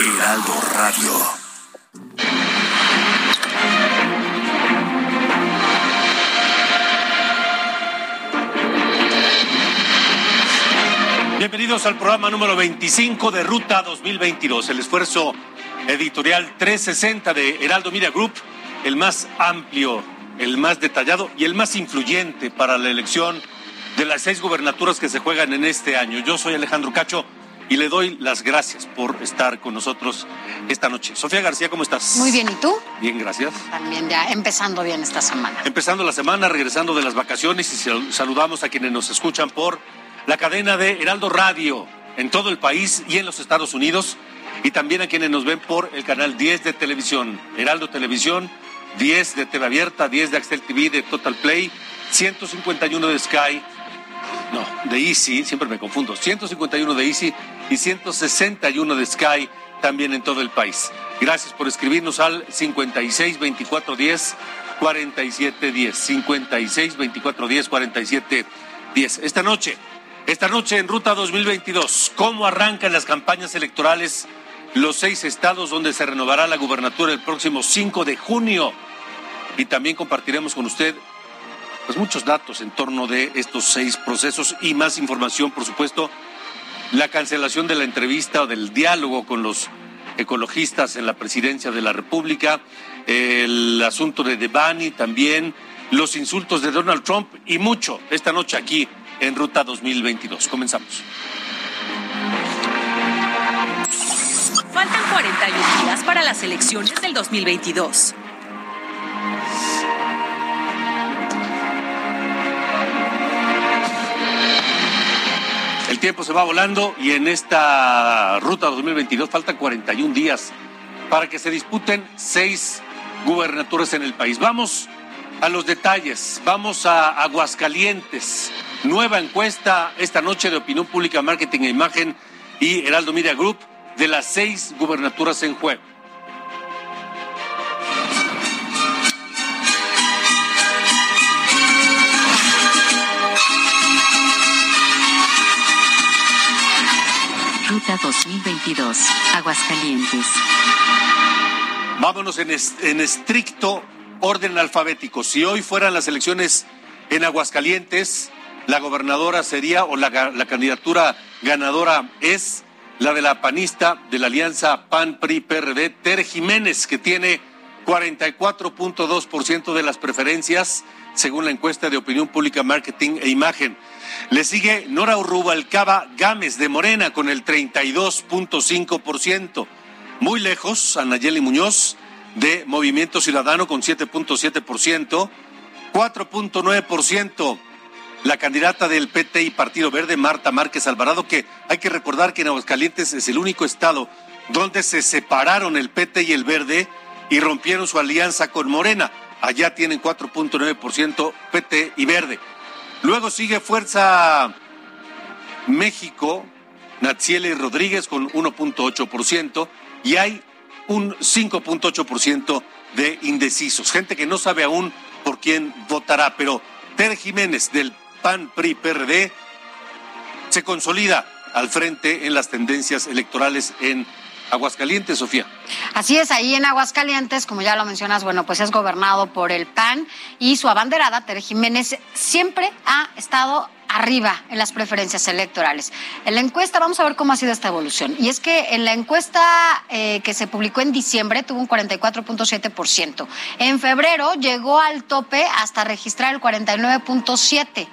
Heraldo Radio. Bienvenidos al programa número 25 de Ruta 2022, el esfuerzo editorial 360 de Heraldo Media Group, el más amplio, el más detallado y el más influyente para la elección de las seis gubernaturas que se juegan en este año. Yo soy Alejandro Cacho y le doy las gracias por estar con nosotros esta noche. Sofía García, ¿cómo estás? Muy bien, ¿y tú? Bien, gracias. También ya empezando bien esta semana. Empezando la semana, regresando de las vacaciones y sal- saludamos a quienes nos escuchan por la cadena de Heraldo Radio en todo el país y en los Estados Unidos y también a quienes nos ven por el canal 10 de televisión, Heraldo Televisión, 10 de TV Abierta, 10 de Axel TV, de Total Play, 151 de Sky, no, de Easy, siempre me confundo, 151 de Easy y 161 de Sky también en todo el país. Gracias por escribirnos al 56 24 10 47 10 56 24 10 47 10. Esta noche, esta noche en Ruta 2022, ¿cómo arrancan las campañas electorales los seis estados donde se renovará la gubernatura el próximo 5 de junio? Y también compartiremos con usted pues muchos datos en torno de estos seis procesos y más información, por supuesto, la cancelación de la entrevista o del diálogo con los ecologistas en la presidencia de la República, el asunto de Devani también, los insultos de Donald Trump y mucho esta noche aquí en Ruta 2022. Comenzamos. Faltan 41 días para las elecciones del 2022. Tiempo se va volando y en esta ruta 2022 faltan 41 días para que se disputen seis gubernaturas en el país. Vamos a los detalles, vamos a Aguascalientes. Nueva encuesta esta noche de Opinión Pública, Marketing e Imagen y Heraldo Media Group de las seis gubernaturas en juego. Ruta 2022, Aguascalientes. Vámonos en, en estricto orden alfabético. Si hoy fueran las elecciones en Aguascalientes, la gobernadora sería, o la, la candidatura ganadora es la de la panista de la alianza PAN-PRI-PRD, Tere Jiménez, que tiene 44.2% de las preferencias, según la encuesta de opinión pública, marketing e imagen. Le sigue Nora Urrubalcaba Gámez de Morena con el 32.5%. Muy lejos, Anayeli Muñoz de Movimiento Ciudadano con 7.7%, 4.9% la candidata del PT y Partido Verde, Marta Márquez Alvarado, que hay que recordar que en Aguascalientes es el único estado donde se separaron el PT y el Verde y rompieron su alianza con Morena. Allá tienen 4.9% PT y Verde. Luego sigue Fuerza México, Natsieli Rodríguez con 1.8% y hay un 5.8% de indecisos. Gente que no sabe aún por quién votará, pero Tere Jiménez del PAN PRI PRD se consolida al frente en las tendencias electorales en Aguascalientes, Sofía. Así es, ahí en Aguascalientes, como ya lo mencionas, bueno, pues es gobernado por el PAN y su abanderada, Tere Jiménez, siempre ha estado arriba en las preferencias electorales. En la encuesta, vamos a ver cómo ha sido esta evolución. Y es que en la encuesta eh, que se publicó en diciembre tuvo un 44.7%. En febrero llegó al tope hasta registrar el 49.7%.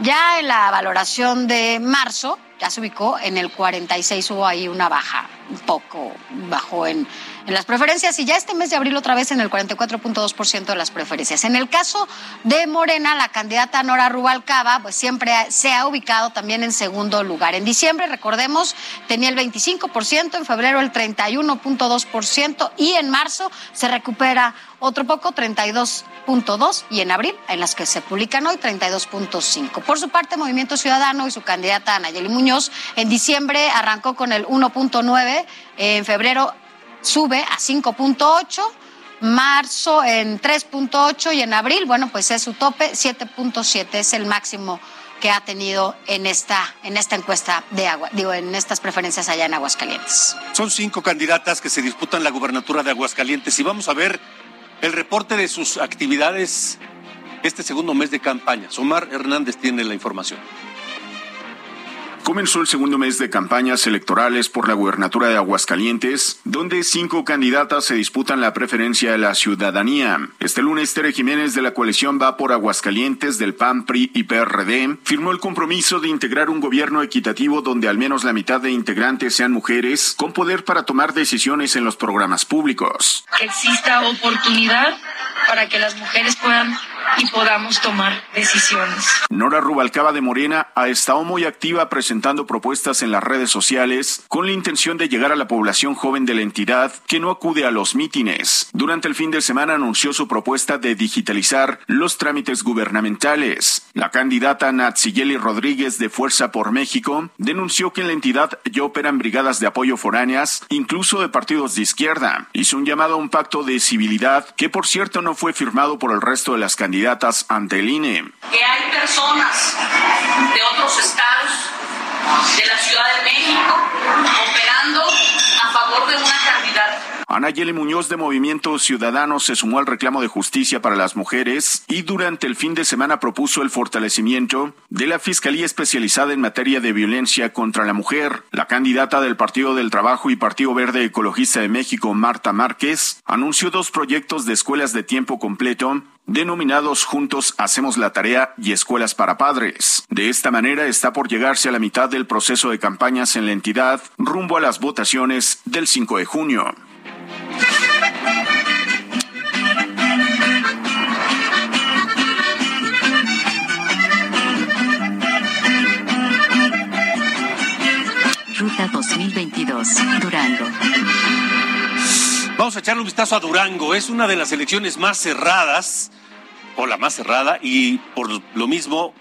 Ya en la valoración de marzo, ya se ubicó en el 46, hubo ahí una baja un poco bajó en, en las preferencias y ya este mes de abril otra vez en el 44.2% de las preferencias. En el caso de Morena, la candidata Nora Rubalcaba, pues siempre se ha ubicado también en segundo lugar. En diciembre, recordemos, tenía el 25%, en febrero el 31.2% y en marzo se recupera otro poco, 32.2 y en abril, en las que se publican hoy, 32.5. Por su parte, Movimiento Ciudadano y su candidata Nayeli Muñoz en diciembre arrancó con el 1.9, en febrero sube a 5.8 marzo en 3.8 y en abril, bueno, pues es su tope 7.7, es el máximo que ha tenido en esta, en esta encuesta de agua, digo, en estas preferencias allá en Aguascalientes. Son cinco candidatas que se disputan la gubernatura de Aguascalientes y vamos a ver el reporte de sus actividades este segundo mes de campaña. Omar Hernández tiene la información. Comenzó el segundo mes de campañas electorales por la gubernatura de Aguascalientes, donde cinco candidatas se disputan la preferencia de la ciudadanía. Este lunes, Tere Jiménez de la coalición Va por Aguascalientes del PAN, PRI y PRD firmó el compromiso de integrar un gobierno equitativo donde al menos la mitad de integrantes sean mujeres, con poder para tomar decisiones en los programas públicos. Que exista oportunidad para que las mujeres puedan y podamos tomar decisiones. Nora Rubalcaba de Morena ha estado muy activa presentando propuestas en las redes sociales con la intención de llegar a la población joven de la entidad que no acude a los mítines. Durante el fin de semana anunció su propuesta de digitalizar los trámites gubernamentales. La candidata Natsiyeli Rodríguez de Fuerza por México denunció que en la entidad ya operan brigadas de apoyo foráneas, incluso de partidos de izquierda. Hizo un llamado a un pacto de civilidad que por cierto no fue firmado por el resto de las candidatas ante el INE. Que hay personas de otros estados de la Ciudad de México operando a favor de una candidata. Ana Yeli Muñoz de Movimiento Ciudadano se sumó al reclamo de justicia para las mujeres y durante el fin de semana propuso el fortalecimiento de la Fiscalía Especializada en materia de violencia contra la mujer. La candidata del Partido del Trabajo y Partido Verde Ecologista de México, Marta Márquez, anunció dos proyectos de escuelas de tiempo completo denominados Juntos Hacemos la Tarea y Escuelas para Padres. De esta manera está por llegarse a la mitad del proceso de campañas en la entidad rumbo a las votaciones del 5 de junio. Ruta 2022, Durango. Vamos a echarle un vistazo a Durango. Es una de las elecciones más cerradas, o la más cerrada, y por lo mismo,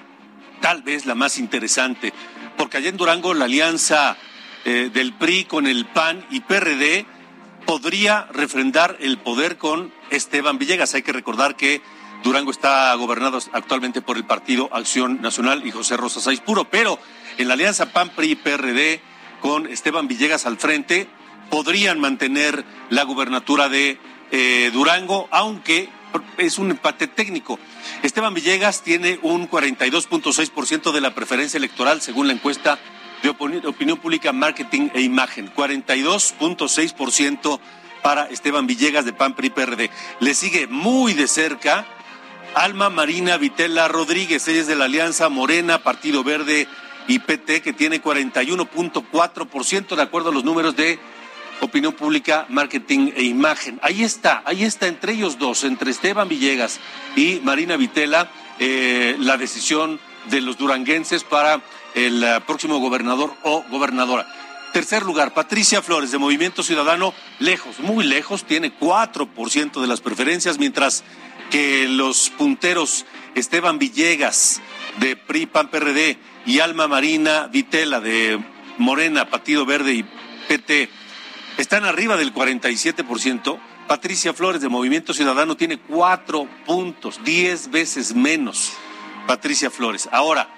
tal vez la más interesante. Porque allá en Durango la alianza eh, del PRI con el PAN y PRD podría refrendar el poder con Esteban Villegas. Hay que recordar que Durango está gobernado actualmente por el Partido Acción Nacional y José Rosa Saiz Puro, pero en la alianza PAN, PRI y PRD con Esteban Villegas al frente, podrían mantener la gubernatura de eh, Durango, aunque es un empate técnico. Esteban Villegas tiene un 42.6% de la preferencia electoral según la encuesta de opinión pública, marketing e imagen. 42.6% para Esteban Villegas de PAN PRI PRD. Le sigue muy de cerca Alma Marina Vitela Rodríguez, ella es de la Alianza Morena, Partido Verde y PT, que tiene 41.4% de acuerdo a los números de opinión pública, marketing e imagen. Ahí está, ahí está entre ellos dos, entre Esteban Villegas y Marina Vitela, eh, la decisión de los duranguenses para el eh, próximo gobernador o gobernadora. Tercer lugar, Patricia Flores, de Movimiento Ciudadano, lejos, muy lejos, tiene 4% de las preferencias, mientras que los punteros Esteban Villegas, de PRI, PAN, PRD, y Alma Marina Vitela, de Morena, Partido Verde y PT, están arriba del 47%. Patricia Flores de Movimiento Ciudadano tiene cuatro puntos, diez veces menos. Patricia Flores. Ahora,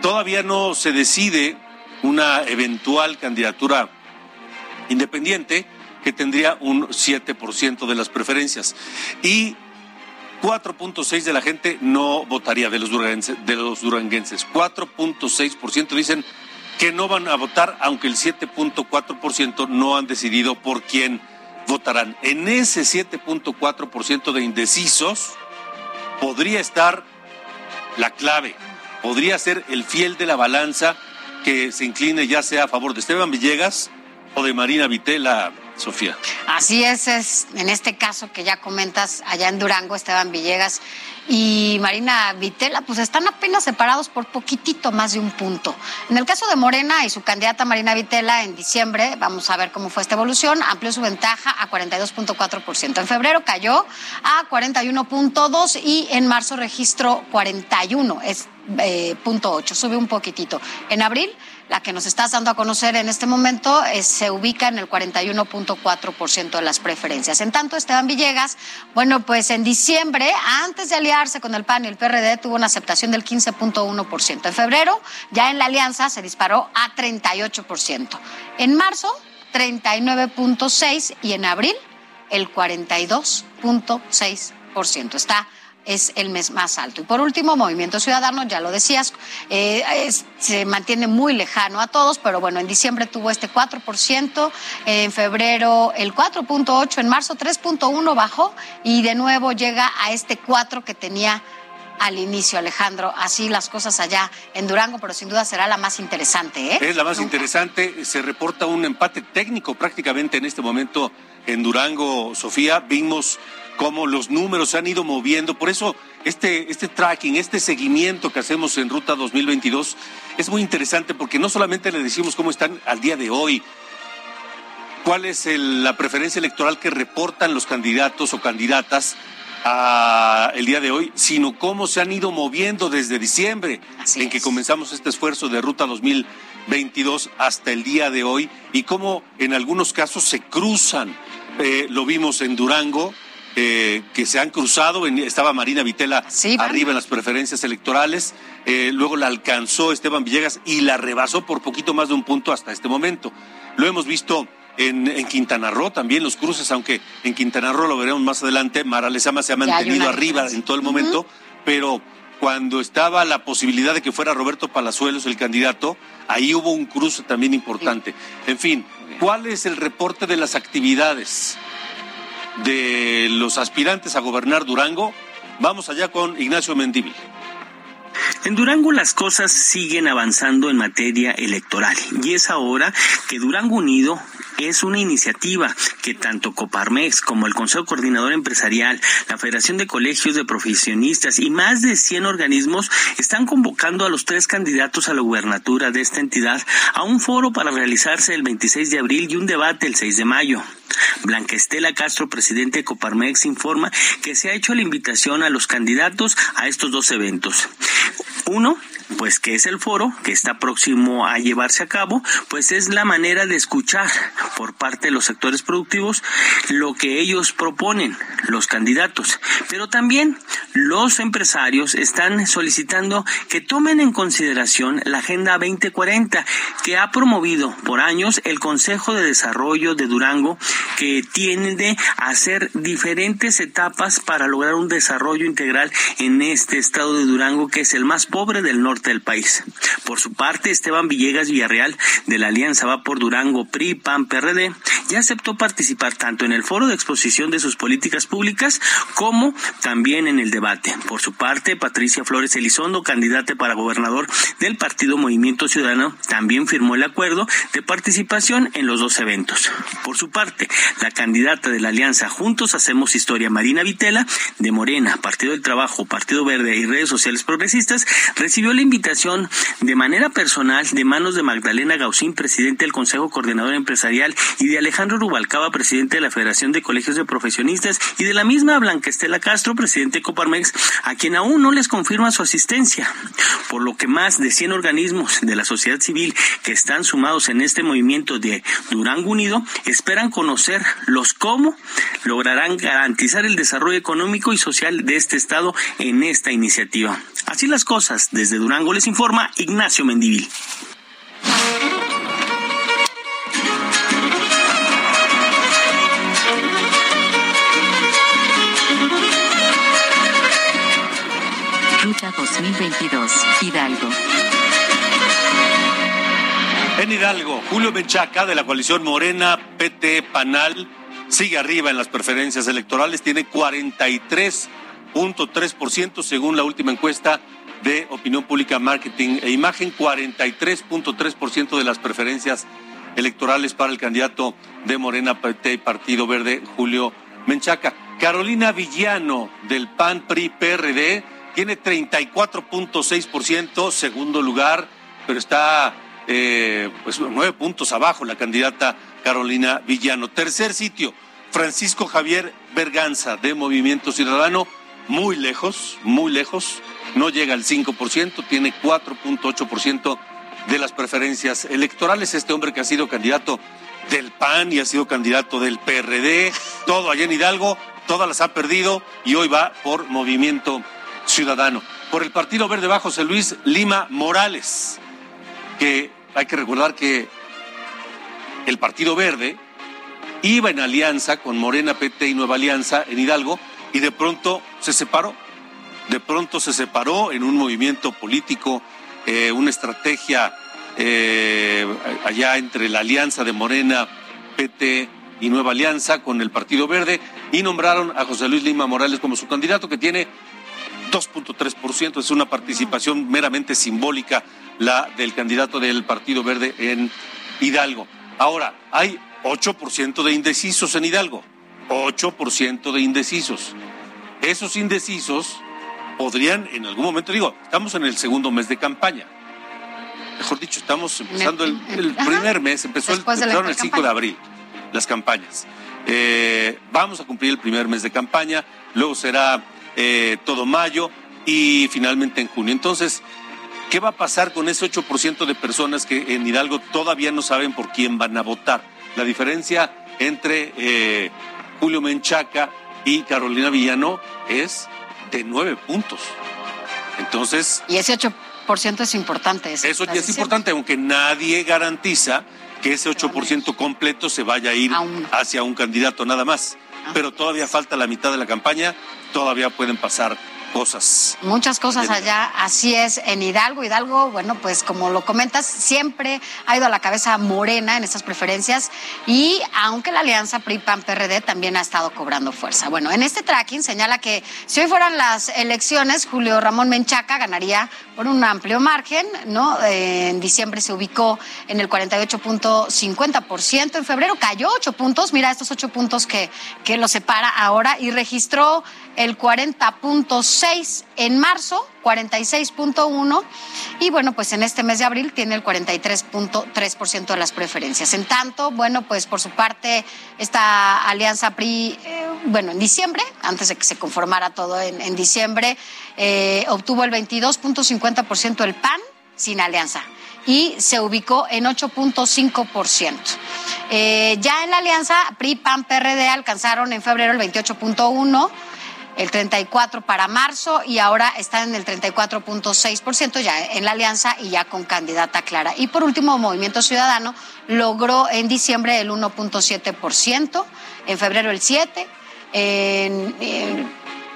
todavía no se decide una eventual candidatura independiente que tendría un 7% de las preferencias. Y 4.6 de la gente no votaría de los. De los duranguenses. 4.6% dicen que no van a votar, aunque el 7.4% no han decidido por quién votarán. En ese 7.4% de indecisos podría estar la clave, podría ser el fiel de la balanza que se incline ya sea a favor de Esteban Villegas o de Marina Vitela, Sofía. Así es, es en este caso que ya comentas allá en Durango, Esteban Villegas y Marina Vitela, pues están apenas separados por poquitito más de un punto. En el caso de Morena y su candidata Marina Vitela, en diciembre, vamos a ver cómo fue esta evolución, amplió su ventaja a 42.4%. En febrero cayó a 41.2% y en marzo registró 41, es eh, punto 8, sube un poquitito. En abril la que nos estás dando a conocer en este momento eh, se ubica en el 41.4% de las preferencias. En tanto, Esteban Villegas, bueno, pues en diciembre, antes de aliarse con el PAN y el PRD, tuvo una aceptación del 15.1%. En febrero, ya en la alianza, se disparó a 38%. En marzo, 39.6% y en abril, el 42.6%. Está es el mes más alto. Y por último, Movimiento Ciudadano, ya lo decías, eh, se mantiene muy lejano a todos, pero bueno, en diciembre tuvo este 4%, en febrero el 4.8%, en marzo 3.1% bajó y de nuevo llega a este 4% que tenía al inicio, Alejandro. Así las cosas allá en Durango, pero sin duda será la más interesante. ¿eh? Es la más interesante. Se reporta un empate técnico prácticamente en este momento en Durango, Sofía. Vimos cómo los números se han ido moviendo. Por eso este, este tracking, este seguimiento que hacemos en Ruta 2022 es muy interesante porque no solamente le decimos cómo están al día de hoy, cuál es la preferencia electoral que reportan los candidatos o candidatas a el día de hoy, sino cómo se han ido moviendo desde diciembre, en que comenzamos este esfuerzo de Ruta 2022 hasta el día de hoy, y cómo en algunos casos se cruzan. Eh, lo vimos en Durango, eh, que se han cruzado. Estaba Marina Vitela arriba en las preferencias electorales. Eh, luego la alcanzó Esteban Villegas y la rebasó por poquito más de un punto hasta este momento. Lo hemos visto en, Quintana Roo también los cruces, aunque en Quintana Roo lo veremos más adelante. Mara Lezama se ha mantenido arriba en todo el momento, pero cuando estaba la posibilidad de que fuera Roberto Palazuelos el candidato, ahí hubo un cruce también importante. En fin, ¿cuál es el reporte de las actividades? De los aspirantes a gobernar Durango. Vamos allá con Ignacio Mendívil. En Durango las cosas siguen avanzando en materia electoral y es ahora que Durango Unido es una iniciativa que tanto Coparmex como el Consejo Coordinador Empresarial, la Federación de Colegios de Profesionistas y más de 100 organismos están convocando a los tres candidatos a la gubernatura de esta entidad a un foro para realizarse el 26 de abril y un debate el 6 de mayo. Blanca Estela Castro, presidente de Coparmex, informa que se ha hecho la invitación a los candidatos a estos dos eventos. Uno, pues que es el foro que está próximo a llevarse a cabo, pues es la manera de escuchar por parte de los sectores productivos lo que ellos proponen, los candidatos. Pero también los empresarios están solicitando que tomen en consideración la Agenda 2040 que ha promovido por años el Consejo de Desarrollo de Durango que tiende a hacer diferentes etapas para lograr un desarrollo integral en este estado de Durango que es el más pobre del norte del país. Por su parte, Esteban Villegas Villarreal de la Alianza Va por Durango PRI PAN PRD ya aceptó participar tanto en el foro de exposición de sus políticas públicas como también en el debate. Por su parte, Patricia Flores Elizondo, candidata para gobernador del partido Movimiento Ciudadano, también firmó el acuerdo de participación en los dos eventos. Por su parte, la candidata de la Alianza Juntos Hacemos Historia, Marina Vitela, de Morena, Partido del Trabajo, Partido Verde y Redes Sociales Progresistas, recibió la invitación de manera personal de manos de Magdalena Gaucín, presidente del Consejo Coordinador Empresarial, y de Alejandro Rubalcaba, presidente de la Federación de Colegios de Profesionistas, y de la misma Blanca Estela Castro, presidente de Coparmex, a quien aún no les confirma su asistencia, por lo que más de 100 organismos de la sociedad civil que están sumados en este movimiento de Durango Unido esperan conocer los cómo lograrán garantizar el desarrollo económico y social de este estado en esta iniciativa. Así las cosas, desde Durango les informa Ignacio Mendivil. Ruta 2022, Hidalgo. En Hidalgo, Julio Menchaca de la coalición Morena, PT, Panal, sigue arriba en las preferencias electorales, tiene 43.3% según la última encuesta de Opinión Pública, Marketing e Imagen, 43.3% de las preferencias electorales para el candidato de Morena PT y Partido Verde, Julio Menchaca. Carolina Villano, del PAN PRI PRD, tiene 34.6%, segundo lugar, pero está eh, pues nueve puntos abajo la candidata Carolina Villano. Tercer sitio, Francisco Javier Berganza, de Movimiento Ciudadano, muy lejos, muy lejos, no llega al 5%, tiene 4.8% de las preferencias electorales. Este hombre que ha sido candidato del PAN y ha sido candidato del PRD, todo allá en Hidalgo, todas las ha perdido y hoy va por Movimiento Ciudadano. Por el Partido Verde Bajo, José Luis Lima Morales, que hay que recordar que el Partido Verde iba en alianza con Morena PT y Nueva Alianza en Hidalgo y de pronto se separó. De pronto se separó en un movimiento político, eh, una estrategia eh, allá entre la alianza de Morena, PT y Nueva Alianza con el Partido Verde y nombraron a José Luis Lima Morales como su candidato que tiene 2.3%, es una participación meramente simbólica la del candidato del Partido Verde en Hidalgo. Ahora, hay 8% de indecisos en Hidalgo, 8% de indecisos. Esos indecisos podrían en algún momento, digo, estamos en el segundo mes de campaña. Mejor dicho, estamos empezando el, primer mes, empezó el, el 5 de abril las campañas. Eh, vamos a cumplir el primer mes de campaña, luego será eh, todo mayo y finalmente en junio. Entonces, ¿qué va a pasar con ese 8% de personas que en Hidalgo todavía no saben por quién van a votar? La diferencia entre eh, Julio Menchaca y Carolina Villano es de nueve puntos. Entonces... Y ese 8% es importante. Eso ya es importante, aunque nadie garantiza que ese 8% completo se vaya a ir hacia un candidato nada más. Ah. Pero todavía falta la mitad de la campaña, todavía pueden pasar cosas. Muchas cosas allá, así es, en Hidalgo. Hidalgo, bueno, pues como lo comentas, siempre ha ido a la cabeza morena en estas preferencias y aunque la alianza PRI-PAN-PRD también ha estado cobrando fuerza. Bueno, en este tracking señala que si hoy fueran las elecciones, Julio Ramón Menchaca ganaría por un amplio margen, ¿no? en diciembre se ubicó en el 48.50%, en febrero cayó 8 puntos, mira estos 8 puntos que, que lo separa ahora y registró el 40.6 en marzo, 46.1 y bueno, pues en este mes de abril tiene el 43.3% de las preferencias. En tanto, bueno, pues por su parte esta alianza PRI, eh, bueno, en diciembre, antes de que se conformara todo en, diciembre, eh, obtuvo el 22.50% del PAN sin alianza y se ubicó en 8.5%. Eh, ya en la alianza PRI-PAN-PRD alcanzaron en febrero el 28.1% el 34 para marzo y ahora está en el 34.6% ya en la alianza y ya con candidata clara. Y por último, Movimiento Ciudadano logró en diciembre el 1.7%, en febrero el 7%, en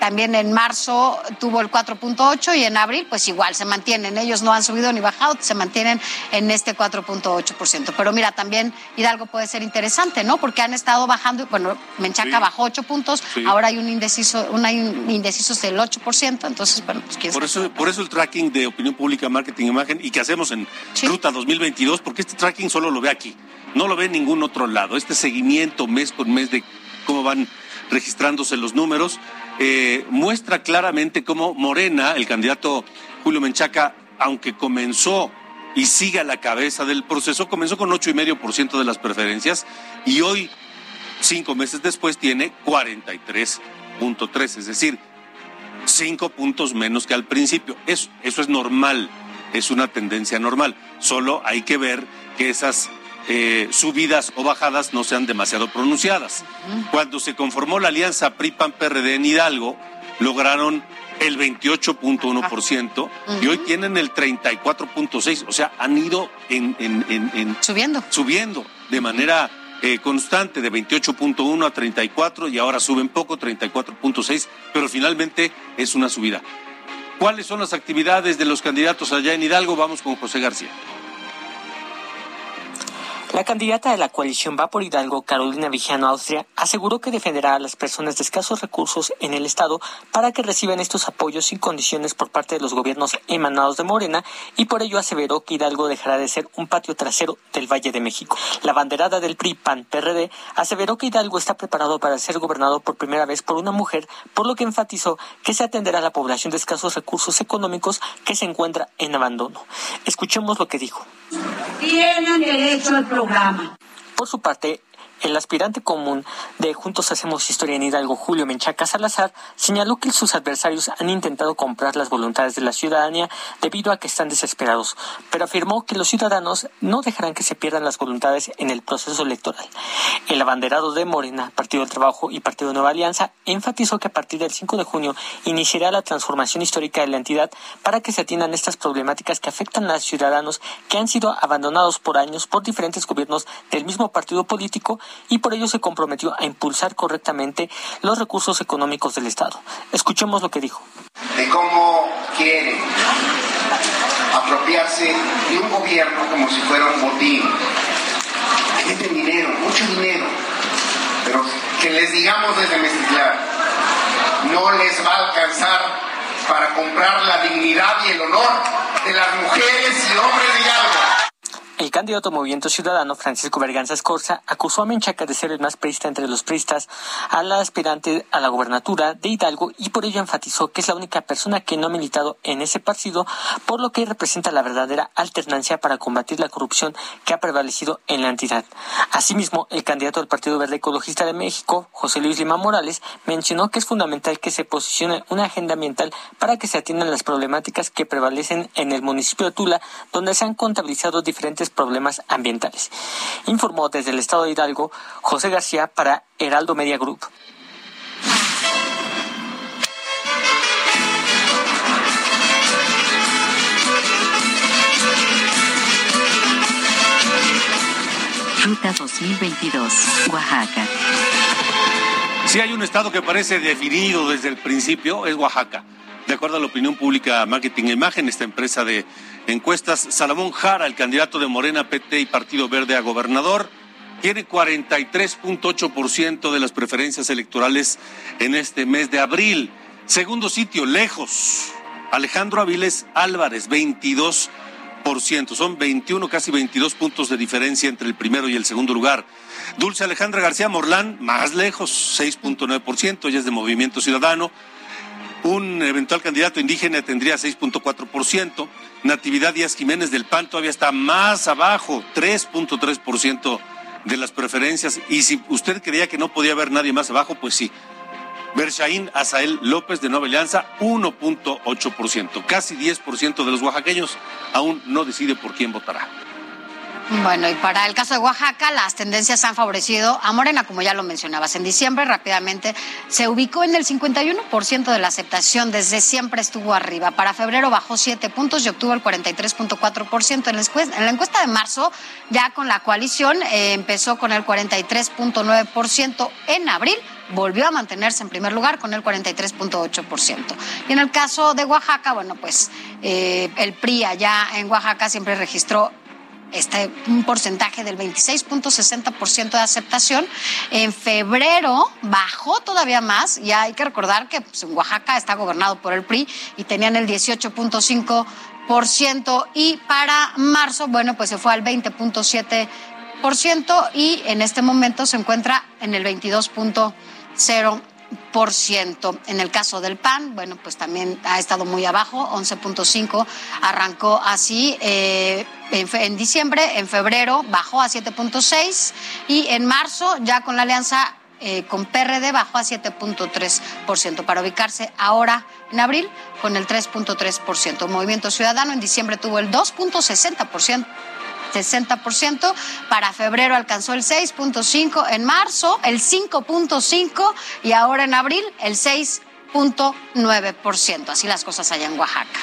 también en marzo tuvo el 4.8 y en abril pues igual se mantienen. Ellos no han subido ni bajado, se mantienen en este 4.8%. Pero mira, también Hidalgo puede ser interesante, ¿no? Porque han estado bajando, bueno, Menchaca bajó 8 puntos, ahora hay un indeciso, un indecisos del 8%, entonces, bueno, pues quién por eso, por eso el tracking de opinión pública, marketing, imagen y que hacemos en Ruta 2022, porque este tracking solo lo ve aquí, no lo ve en ningún otro lado. Este seguimiento mes con mes de cómo van registrándose los números eh, muestra claramente cómo Morena, el candidato Julio Menchaca, aunque comenzó y sigue a la cabeza del proceso, comenzó con 8,5% de las preferencias y hoy, cinco meses después, tiene 43.3, es decir, cinco puntos menos que al principio. Eso, eso es normal, es una tendencia normal. Solo hay que ver que esas eh, subidas o bajadas no sean demasiado pronunciadas. Cuando se conformó la alianza PRI-PAN-PRD en Hidalgo, lograron el 28.1% y hoy tienen el 34.6%. O sea, han ido en, subiendo. subiendo de manera eh, constante de 28.1 a 34 y ahora suben poco, 34.6, pero finalmente es una subida. ¿Cuáles son las actividades de los candidatos allá en Hidalgo? Vamos con José García. La candidata de la coalición Va por Hidalgo, Carolina Vigiano Austria, aseguró que defenderá a las personas de escasos recursos en el Estado para que reciban estos apoyos sin condiciones por parte de los gobiernos emanados de Morena y por ello aseveró que Hidalgo dejará de ser un patio trasero del Valle de México. La banderada del PRI PAN PRD aseveró que Hidalgo está preparado para ser gobernado por primera vez por una mujer, por lo que enfatizó que se atenderá a la población de escasos recursos económicos que se encuentra en abandono. Escuchemos lo que dijo. Tienen derecho al programa. Por su parte, el aspirante común de Juntos Hacemos Historia en Hidalgo, Julio Menchaca Salazar, señaló que sus adversarios han intentado comprar las voluntades de la ciudadanía debido a que están desesperados, pero afirmó que los ciudadanos no dejarán que se pierdan las voluntades en el proceso electoral. El abanderado de Morena, Partido del Trabajo y Partido Nueva Alianza enfatizó que a partir del 5 de junio iniciará la transformación histórica de la entidad para que se atiendan estas problemáticas que afectan a los ciudadanos que han sido abandonados por años por diferentes gobiernos del mismo partido político y por ello se comprometió a impulsar correctamente los recursos económicos del Estado. Escuchemos lo que dijo. De cómo quieren apropiarse de un gobierno como si fuera un botín. Meten dinero, mucho dinero, pero que les digamos desde Mestitlán, no les va a alcanzar para comprar la dignidad y el honor de las mujeres y hombres de Hidalgo. El candidato Movimiento Ciudadano, Francisco Berganza Escorza, acusó a Menchaca de ser el más prista entre los pristas a la aspirante a la gobernatura de Hidalgo y por ello enfatizó que es la única persona que no ha militado en ese partido, por lo que representa la verdadera alternancia para combatir la corrupción que ha prevalecido en la entidad. Asimismo, el candidato del Partido Verde Ecologista de México, José Luis Lima Morales, mencionó que es fundamental que se posicione una agenda ambiental para que se atiendan las problemáticas que prevalecen en el municipio de Tula, donde se han contabilizado diferentes problemas ambientales. Informó desde el estado de Hidalgo José García para Heraldo Media Group. Ruta 2022, Oaxaca. Si hay un estado que parece definido desde el principio, es Oaxaca. De acuerdo a la opinión pública Marketing e Imagen, esta empresa de encuestas, Salomón Jara, el candidato de Morena, PT y Partido Verde a gobernador, tiene 43.8% de las preferencias electorales en este mes de abril. Segundo sitio, lejos. Alejandro Aviles Álvarez, 22%. Son 21, casi 22 puntos de diferencia entre el primero y el segundo lugar. Dulce Alejandra García Morlán, más lejos, 6.9%. Ella es de Movimiento Ciudadano. Un eventual candidato indígena tendría 6.4%. Natividad Díaz Jiménez del PAN todavía está más abajo, 3.3% de las preferencias. Y si usted creía que no podía haber nadie más abajo, pues sí. Bershaín Azael López de Nueva Alianza, 1.8%. Casi 10% de los oaxaqueños aún no decide por quién votará. Bueno, y para el caso de Oaxaca, las tendencias han favorecido a Morena, como ya lo mencionabas. En diciembre, rápidamente, se ubicó en el 51% de la aceptación, desde siempre estuvo arriba. Para febrero bajó 7 puntos y obtuvo el 43.4%. En, en la encuesta de marzo, ya con la coalición, eh, empezó con el 43.9%. En abril, volvió a mantenerse en primer lugar con el 43.8%. Y en el caso de Oaxaca, bueno, pues eh, el PRI allá en Oaxaca siempre registró este, un porcentaje del 26.60% de aceptación. En febrero bajó todavía más, y hay que recordar que pues, en Oaxaca está gobernado por el PRI y tenían el 18.5%, y para marzo, bueno, pues se fue al 20.7% y en este momento se encuentra en el 22.0%. En el caso del PAN, bueno, pues también ha estado muy abajo, 11.5, arrancó así eh, en, en, diciembre, en febrero bajó a 7.6 y en marzo ya con la alianza eh, con PRD bajó a 7.3% para ubicarse ahora en abril con el 3.3%. Movimiento Ciudadano en diciembre tuvo el 2.60%. 60%. Para febrero alcanzó el 6.5%, en marzo el 5.5% y ahora en abril el 6.9%. Así las cosas allá en Oaxaca.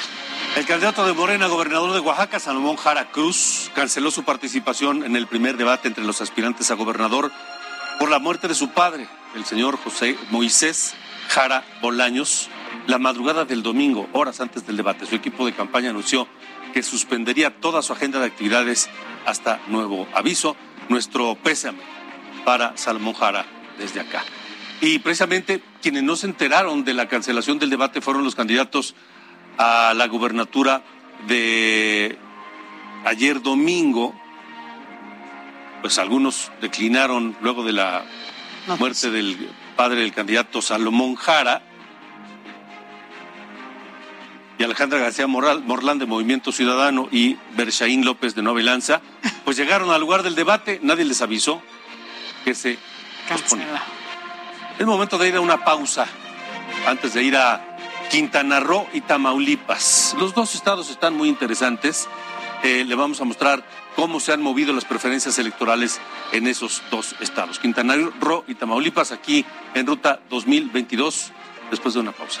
El candidato de Morena, gobernador de Oaxaca, Salomón Jara Cruz, canceló su participación en el primer debate entre los aspirantes a gobernador por la muerte de su padre, el señor José Moisés Jara Bolaños, la madrugada del domingo, horas antes del debate. Su equipo de campaña anunció que suspendería toda su agenda de actividades hasta nuevo aviso. nuestro pésame para Salomón Jara desde acá. Y precisamente quienes no se enteraron de la cancelación del debate fueron los candidatos a la gubernatura de ayer domingo. Pues algunos declinaron luego de la muerte del padre del candidato Salomón Jara y Alejandra García Moral, Morlán de Movimiento Ciudadano y Berchaín López de Nueva Lanza, pues llegaron al lugar del debate, nadie les avisó que se posponía. Es momento de ir a una pausa antes de ir a Quintana Roo y Tamaulipas. Los dos estados están muy interesantes. Eh, le vamos a mostrar cómo se han movido las preferencias electorales en esos dos estados. Quintana Roo y Tamaulipas aquí en Ruta 2022 después de una pausa.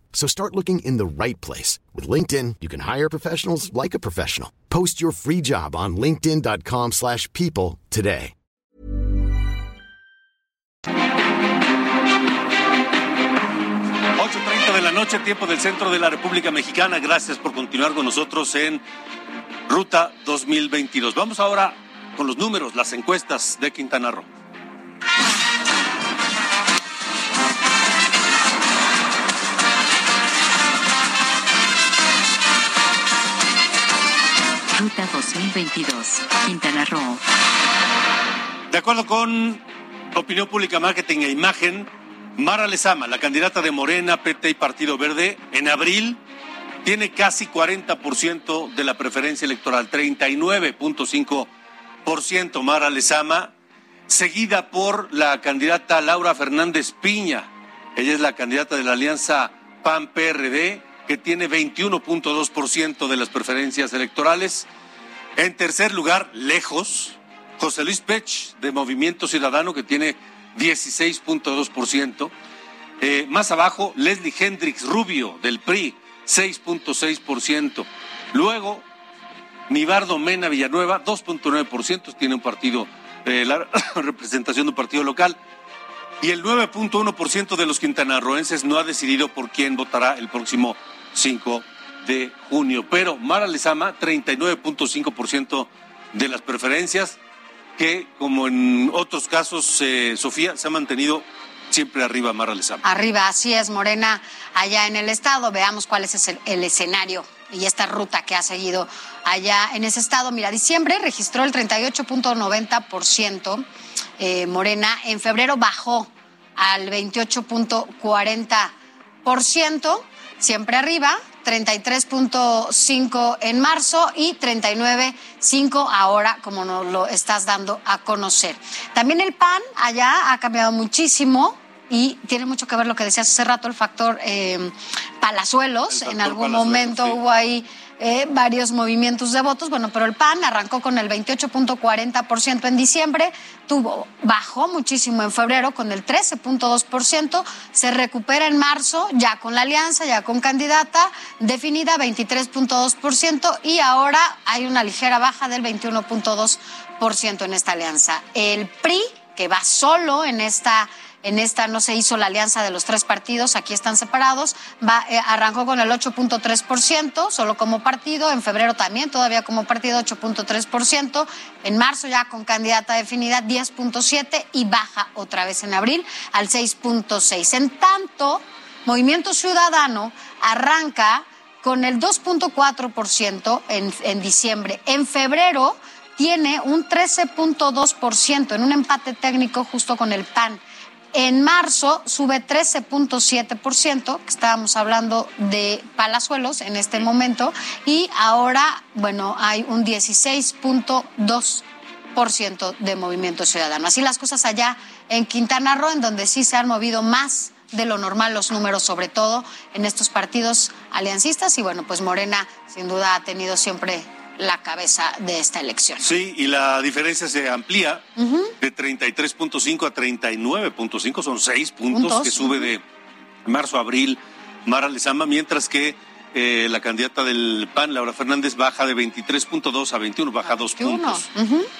So start looking in the right place. With LinkedIn, you can hire professionals like a professional. Post your free job on linkedin.com slash people today. de la noche, tiempo del centro de la República Mexicana. Gracias por continuar con nosotros en Ruta 2022. Vamos ahora con los números, las encuestas de Quintana Roo. Ruta 2022, Quintana Roo. De acuerdo con Opinión Pública Marketing e Imagen, Mara Lezama, la candidata de Morena, PT y Partido Verde, en abril tiene casi 40% de la preferencia electoral, 39.5% Mara Lezama, seguida por la candidata Laura Fernández Piña. Ella es la candidata de la alianza PAN-PRD que tiene 21.2% de las preferencias electorales. En tercer lugar, lejos, José Luis Pech, de Movimiento Ciudadano, que tiene 16.2%. Eh, más abajo, Leslie Hendrix Rubio, del PRI, 6.6%. Luego, Nibardo Mena Villanueva, 2.9%, tiene un partido, eh, la representación de un partido local. Y el 9.1% de los quintanarroenses no ha decidido por quién votará el próximo 5 de junio. Pero Mara Lezama, 39.5% de las preferencias, que como en otros casos, eh, Sofía, se ha mantenido siempre arriba Mara Lezama. Arriba, así es, Morena, allá en el estado. Veamos cuál es el, escenario y esta ruta que ha seguido allá en ese estado. Mira, diciembre registró el 38.90%, eh, Morena, en febrero bajó al 28.40% siempre arriba, 33.5 en marzo y 39.5 ahora, como nos lo estás dando a conocer. También el PAN allá ha cambiado muchísimo y tiene mucho que ver lo que decías hace rato, el factor eh, Palazuelos. en algún momento hubo ahí eh, varios movimientos de votos. Bueno, pero el PAN arrancó con el 28.40% en diciembre, tuvo, bajó muchísimo en febrero con el 13.2%, se recupera en marzo ya con la alianza, ya con candidata definida 23.2% y ahora hay una ligera baja del 21.2% en esta alianza. El PRI, que va solo en esta en esta no se hizo la alianza de los tres partidos, aquí están separados. Va, eh, arrancó con el 8.3%, solo como partido. En febrero también, todavía como partido, 8.3%. En marzo ya con candidata definida, 10.7% y baja otra vez en abril al 6.6%. En tanto, Movimiento Ciudadano arranca con el 2.4% en, en diciembre. En febrero tiene un 13.2% en un empate técnico justo con el PAN. En marzo sube 13.7%, estábamos hablando de Palazuelos en este momento, y ahora, bueno, hay un 16.2% de Movimiento Ciudadano. Así las cosas allá en Quintana Roo, en donde sí se han movido más de lo normal los números, sobre todo en estos partidos aliancistas. Y bueno, pues Morena sin duda ha tenido siempre la cabeza de esta elección. Sí, y la diferencia se amplía de 33.5 a 39.5, son seis puntos, que sube de marzo a abril Mara Lezama, mientras que eh, la candidata del PAN, Laura Fernández, baja de 23.2 a 21, baja dos puntos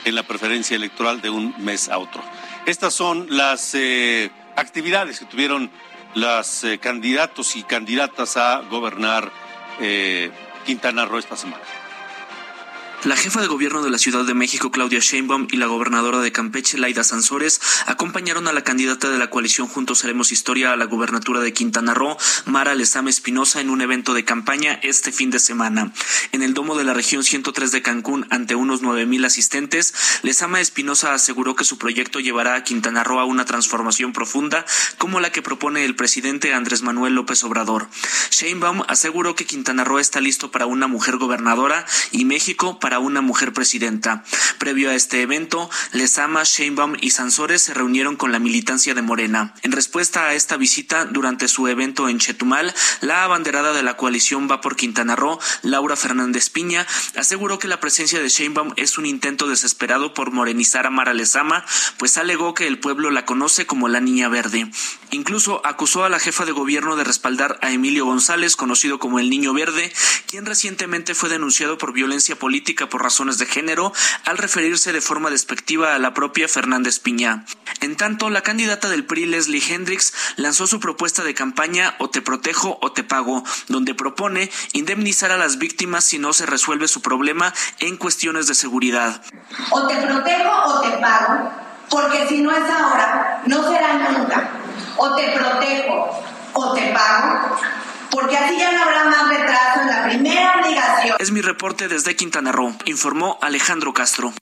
en la preferencia electoral de un mes a otro. Estas son las eh, actividades que tuvieron los eh, candidatos y candidatas a gobernar Quintana Roo esta semana. La jefa de gobierno de la Ciudad de México, Claudia Sheinbaum, y la gobernadora de Campeche, Laida Sansores, acompañaron a la candidata de la coalición Juntos Haremos Historia a la gubernatura de Quintana Roo, Mara Lezama Espinosa, en un evento de campaña este fin de semana. En el domo de la región 103 de Cancún, ante unos nueve mil asistentes, Lezama Espinosa aseguró que su proyecto llevará a Quintana Roo a una transformación profunda, como la que propone el presidente Andrés Manuel López Obrador. Sheinbaum aseguró que Quintana Roo está listo para una mujer gobernadora y México para una mujer presidenta. Previo a este evento, Lezama, Sheinbaum y Sansores se reunieron con la militancia de Morena. En respuesta a esta visita, durante su evento en Chetumal, la abanderada de la coalición Va por Quintana Roo, Laura Fernández Piña, aseguró que la presencia de Sheinbaum es un intento desesperado por morenizar a Mara Lezama, pues alegó que el pueblo la conoce como la Niña Verde. Incluso acusó a la jefa de gobierno de respaldar a Emilio González, conocido como el Niño Verde, quien recientemente fue denunciado por violencia política por razones de género al referirse de forma despectiva a la propia Fernández Piña. En tanto, la candidata del PRI, Leslie Hendricks, lanzó su propuesta de campaña O te protejo o te pago, donde propone indemnizar a las víctimas si no se resuelve su problema en cuestiones de seguridad. O te protejo o te pago, porque si no es ahora, no será nunca. O te protejo o te pago porque así ya no habrá más retraso en la primera obligación. Es mi reporte desde Quintana Roo, informó Alejandro Castro.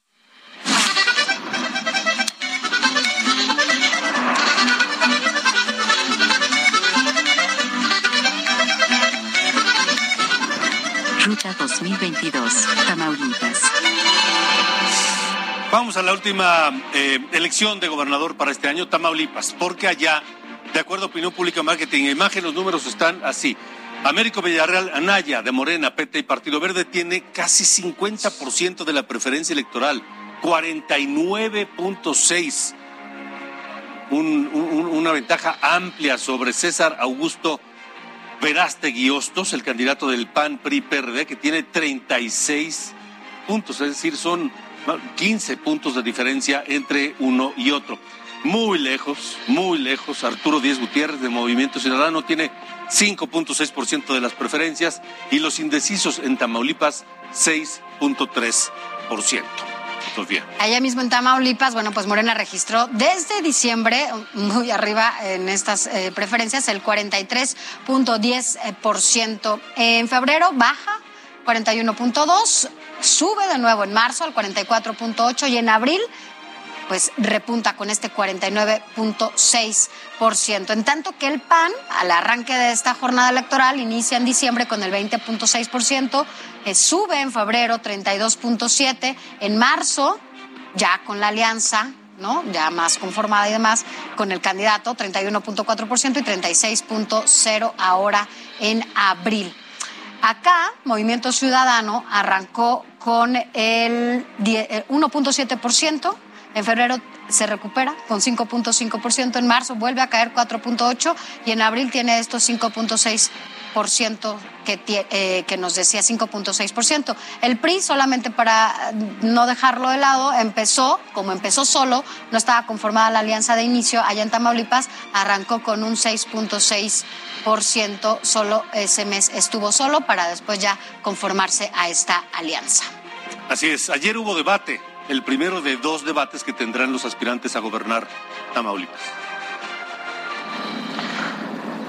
Ruta 2022, Tamaulipas. Vamos a la última eh, elección de gobernador para este año, Tamaulipas, porque allá de acuerdo a Opinión Pública Marketing e Imagen, los números están así. Américo Villarreal Anaya, de Morena, PT y Partido Verde, tiene casi 50% de la preferencia electoral, 49.6. una ventaja amplia sobre César Augusto Verástegui Hostos, el candidato del PAN PRI PRD, que tiene 36 puntos, es decir, son 15 puntos de diferencia entre uno y otro muy lejos, muy lejos. Arturo Díez Gutiérrez de Movimiento Ciudadano tiene 5.6% de las preferencias y los indecisos en Tamaulipas 6.3%. Sofía. Allá mismo en Tamaulipas, bueno, pues Morena registró desde diciembre, muy arriba en estas eh, preferencias, el 43.10%. En febrero baja 41.2, sube de nuevo en marzo al 44.8 y en abril pues repunta con este 49.6%. En tanto que el PAN, al arranque de esta jornada electoral, inicia en diciembre con el 20.6%, eh, sube en febrero 32.7%, en marzo, ya con la alianza, ¿no? Ya más conformada y demás, con el candidato 31.4% y 36.0% ahora en abril. Acá, Movimiento Ciudadano arrancó con el 1.7%, en febrero se recupera con 5.5%, en marzo vuelve a caer 4.8% y en abril tiene estos 5.6% que, eh, que nos decía 5.6%. El PRI, solamente para no dejarlo de lado, empezó, como empezó solo, no estaba conformada la alianza de inicio, allá en Tamaulipas arrancó con un 6.6%, solo ese mes estuvo solo para después ya conformarse a esta alianza. Así es, ayer hubo debate el primero de dos debates que tendrán los aspirantes a gobernar Tamaulipas.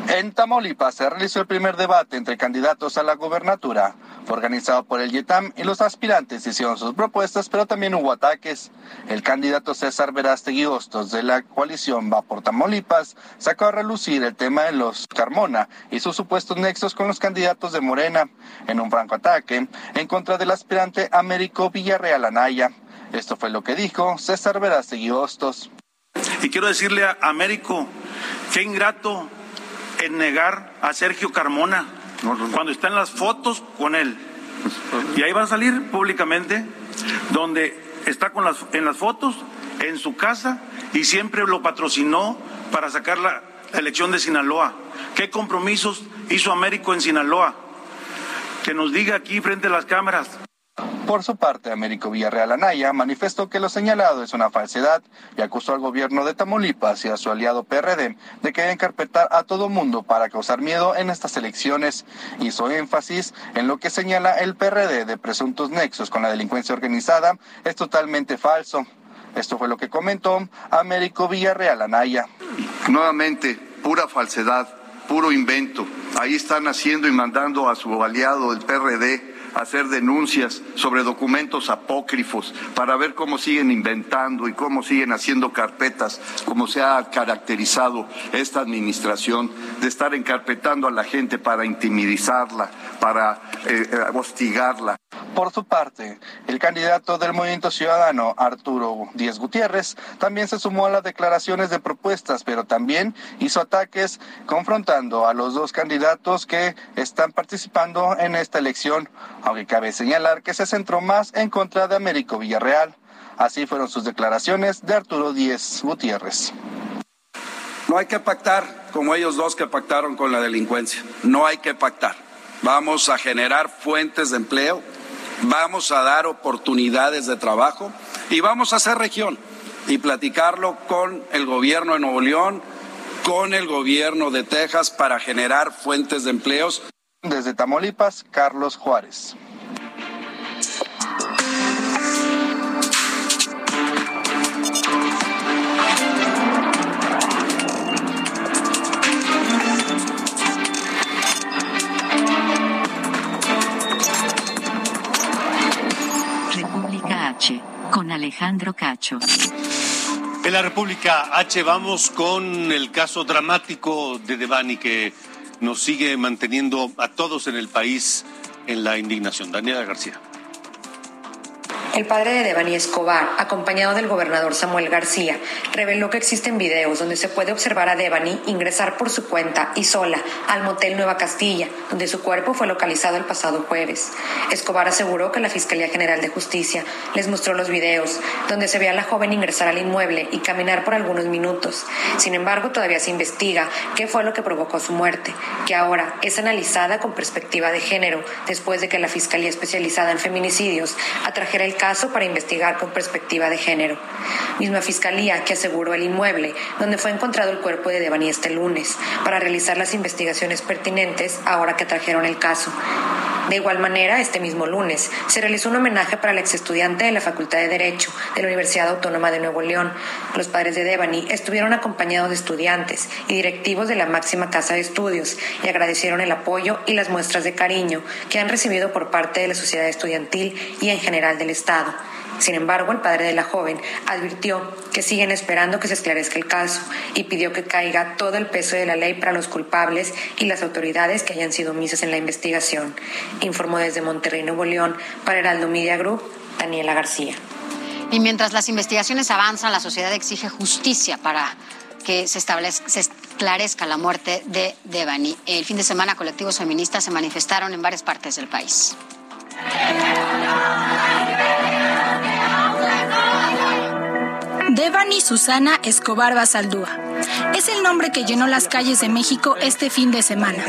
En Tamaulipas se realizó el primer debate entre candidatos a la gobernatura. Organizado por el YETAM y los aspirantes hicieron sus propuestas, pero también hubo ataques. El candidato César Verástegui Hostos de la coalición Va por Tamaulipas sacó a relucir el tema de los Carmona y sus supuestos nexos con los candidatos de Morena en un franco ataque en contra del aspirante Américo Villarreal Anaya. Esto fue lo que dijo César Verástegui Hostos. Y quiero decirle a Américo, qué ingrato en negar a Sergio Carmona cuando están las fotos con él. Y ahí va a salir públicamente donde está con las, en las fotos en su casa y siempre lo patrocinó para sacar la elección de Sinaloa. ¿Qué compromisos hizo Américo en Sinaloa? Que nos diga aquí frente a las cámaras. Por su parte, Américo Villarreal Anaya manifestó que lo señalado es una falsedad y acusó al gobierno de Tamaulipas y a su aliado PRD de que encarpetar a todo mundo para causar miedo en estas elecciones. Hizo énfasis en lo que señala el PRD de presuntos nexos con la delincuencia organizada. Es totalmente falso. Esto fue lo que comentó Américo Villarreal Anaya. Nuevamente, pura falsedad, puro invento. Ahí están haciendo y mandando a su aliado, el PRD, hacer denuncias sobre documentos apócrifos para ver cómo siguen inventando y cómo siguen haciendo carpetas, como se ha caracterizado esta administración, de estar encarpetando a la gente para intimidizarla, para eh, eh, hostigarla. Por su parte, el candidato del Movimiento Ciudadano, Arturo Díez Gutiérrez, también se sumó a las declaraciones de propuestas, pero también hizo ataques confrontando a los dos candidatos que están participando en esta elección, aunque cabe señalar que se centró más en contra de Américo Villarreal. Así fueron sus declaraciones de Arturo Díez Gutiérrez. No hay que pactar como ellos dos que pactaron con la delincuencia. No hay que pactar. Vamos a generar fuentes de empleo vamos a dar oportunidades de trabajo y vamos a hacer región y platicarlo con el gobierno de Nuevo León, con el gobierno de Texas para generar fuentes de empleos. Desde Tamaulipas, Carlos Juárez. Con Alejandro Cacho. En la República H vamos con el caso dramático de Devani que nos sigue manteniendo a todos en el país en la indignación. Daniela García. El padre de Devani Escobar, acompañado del gobernador Samuel García, reveló que existen videos donde se puede observar a Devani ingresar por su cuenta y sola al motel Nueva Castilla, donde su cuerpo fue localizado el pasado jueves. Escobar aseguró que la Fiscalía General de Justicia les mostró los videos donde se ve a la joven ingresar al inmueble y caminar por algunos minutos. Sin embargo, todavía se investiga qué fue lo que provocó su muerte, que ahora es analizada con perspectiva de género después de que la Fiscalía Especializada en Feminicidios atrajera el caso para investigar con perspectiva de género. Misma fiscalía que aseguró el inmueble donde fue encontrado el cuerpo de Devani este lunes para realizar las investigaciones pertinentes ahora que trajeron el caso. De igual manera, este mismo lunes se realizó un homenaje para el estudiante de la Facultad de Derecho de la Universidad Autónoma de Nuevo León. Los padres de Devani estuvieron acompañados de estudiantes y directivos de la máxima casa de estudios y agradecieron el apoyo y las muestras de cariño que han recibido por parte de la sociedad estudiantil y en general del Estado sin embargo, el padre de la joven advirtió que siguen esperando que se esclarezca el caso y pidió que caiga todo el peso de la ley para los culpables y las autoridades que hayan sido omisas en la investigación. Informó desde Monterrey, Nuevo León, para Heraldo Media Group, Daniela García. Y mientras las investigaciones avanzan, la sociedad exige justicia para que se, se esclarezca la muerte de Devani. El fin de semana, colectivos feministas se manifestaron en varias partes del país. Devani Susana Escobar Basaldúa. Es el nombre que llenó las calles de México este fin de semana.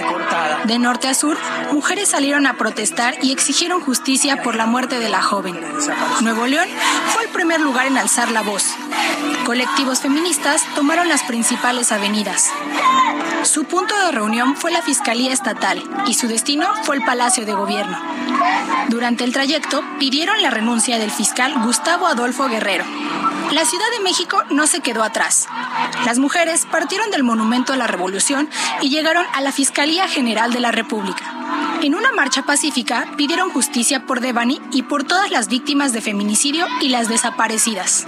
De norte a sur, mujeres salieron a protestar y exigieron justicia por la muerte de la joven. Nuevo León fue el primer lugar en alzar la voz. Colectivos feministas tomaron las principales avenidas. Su punto de reunión fue la Fiscalía Estatal y su destino fue el Palacio de Gobierno. Durante el trayecto pidieron la renuncia del fiscal Gustavo Adolfo Guerrero. La Ciudad de México no se quedó atrás. Las partieron del Monumento a la Revolución y llegaron a la Fiscalía General de la República. En una marcha pacífica pidieron justicia por Devani y por todas las víctimas de feminicidio y las desaparecidas.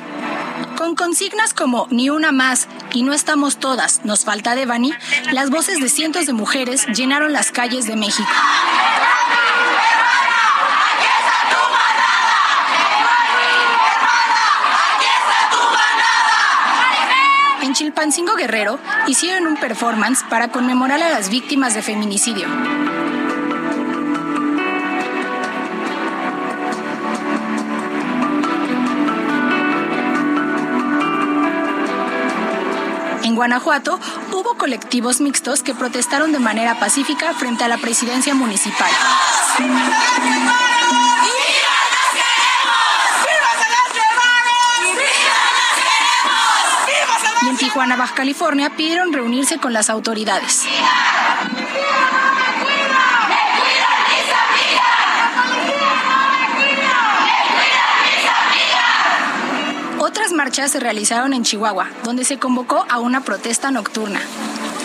Con consignas como Ni una más y No estamos todas, nos falta Devani, las voces de cientos de mujeres llenaron las calles de México. Chilpancingo Guerrero hicieron un performance para conmemorar a las víctimas de feminicidio. En Guanajuato hubo colectivos mixtos que protestaron de manera pacífica frente a la presidencia municipal. Tijuana, Baja California, pidieron reunirse con las autoridades. Otras marchas se realizaron en Chihuahua, donde se convocó a una protesta nocturna.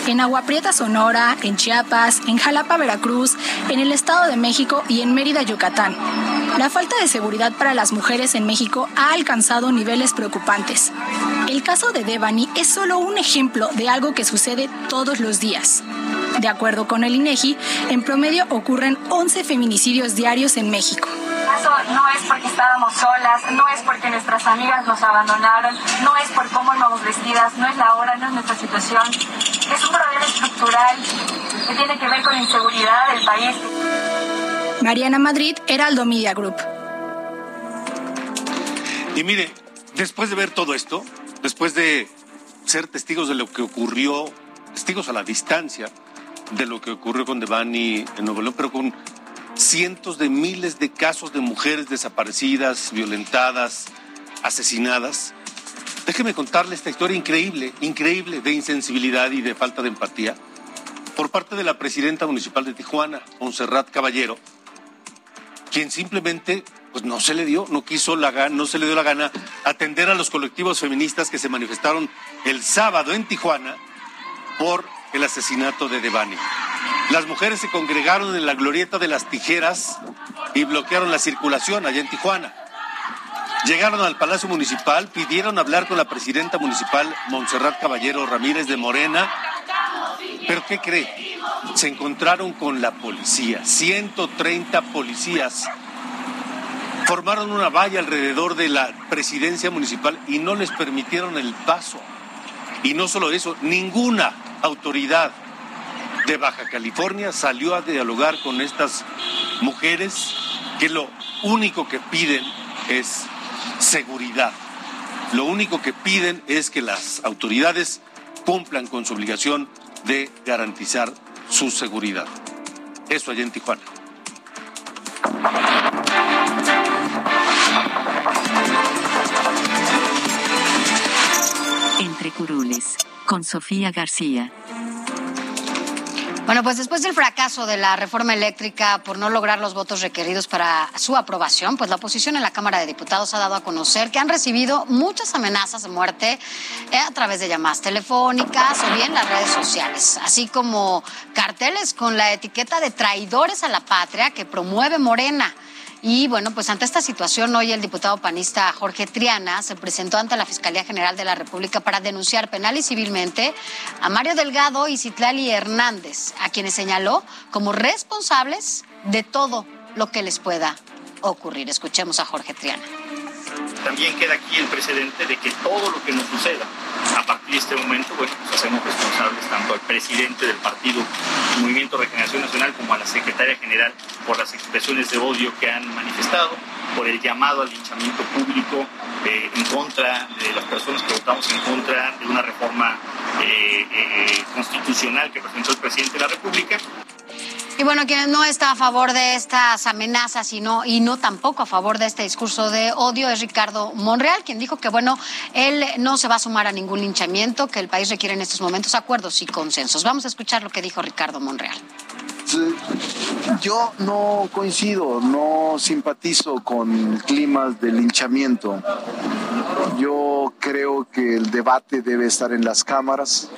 En Agua Prieta, Sonora, en Chiapas, en Jalapa, Veracruz, en el Estado de México y en Mérida, Yucatán. La falta de seguridad para las mujeres en México ha alcanzado niveles preocupantes. El caso de Devani es solo un ejemplo de algo que sucede todos los días. De acuerdo con el INEGI, en promedio ocurren 11 feminicidios diarios en México no es porque estábamos solas, no es porque nuestras amigas nos abandonaron, no es por cómo íbamos vestidas, no es la hora, no es nuestra situación. Es un problema estructural que tiene que ver con la inseguridad del país. Mariana Madrid, Heraldo Media Group. Y mire, después de ver todo esto, después de ser testigos de lo que ocurrió, testigos a la distancia de lo que ocurrió con Devani en Nuevo León, pero con cientos de miles de casos de mujeres desaparecidas, violentadas, asesinadas. Déjeme contarle esta historia increíble, increíble de insensibilidad y de falta de empatía por parte de la presidenta municipal de Tijuana, Monserrat Caballero, quien simplemente pues no se le dio, no quiso la no se le dio la gana atender a los colectivos feministas que se manifestaron el sábado en Tijuana por el asesinato de Devani. Las mujeres se congregaron en la glorieta de las tijeras y bloquearon la circulación allá en Tijuana. Llegaron al Palacio Municipal, pidieron hablar con la presidenta municipal, Montserrat Caballero Ramírez de Morena. Pero ¿qué cree? Se encontraron con la policía, 130 policías. Formaron una valla alrededor de la presidencia municipal y no les permitieron el paso. Y no solo eso, ninguna autoridad de Baja California salió a dialogar con estas mujeres que lo único que piden es seguridad. Lo único que piden es que las autoridades cumplan con su obligación de garantizar su seguridad. Eso allá en Tijuana. Entre curules, con Sofía García. Bueno, pues después del fracaso de la reforma eléctrica por no lograr los votos requeridos para su aprobación, pues la oposición en la Cámara de Diputados ha dado a conocer que han recibido muchas amenazas de muerte eh, a través de llamadas telefónicas o bien las redes sociales, así como carteles con la etiqueta de traidores a la patria que promueve Morena. Y bueno, pues ante esta situación, hoy el diputado panista Jorge Triana se presentó ante la Fiscalía General de la República para denunciar penal y civilmente a Mario Delgado y Citlali Hernández, a quienes señaló como responsables de todo lo que les pueda ocurrir. Escuchemos a Jorge Triana. También queda aquí el precedente de que todo lo que nos suceda a partir de este momento, bueno, pues hacemos responsables tanto al presidente del partido Movimiento Regeneración Nacional como a la secretaria general por las expresiones de odio que han manifestado, por el llamado al linchamiento público eh, en contra de las personas que votamos en contra de una reforma eh, eh, constitucional que presentó el presidente de la República y bueno, quien no está a favor de estas amenazas y no, y no tampoco a favor de este discurso de odio es Ricardo Monreal, quien dijo que bueno, él no se va a sumar a ningún linchamiento, que el país requiere en estos momentos acuerdos y consensos. Vamos a escuchar lo que dijo Ricardo Monreal. Yo no coincido, no simpatizo con climas de linchamiento. Yo creo que el debate debe estar en las cámaras,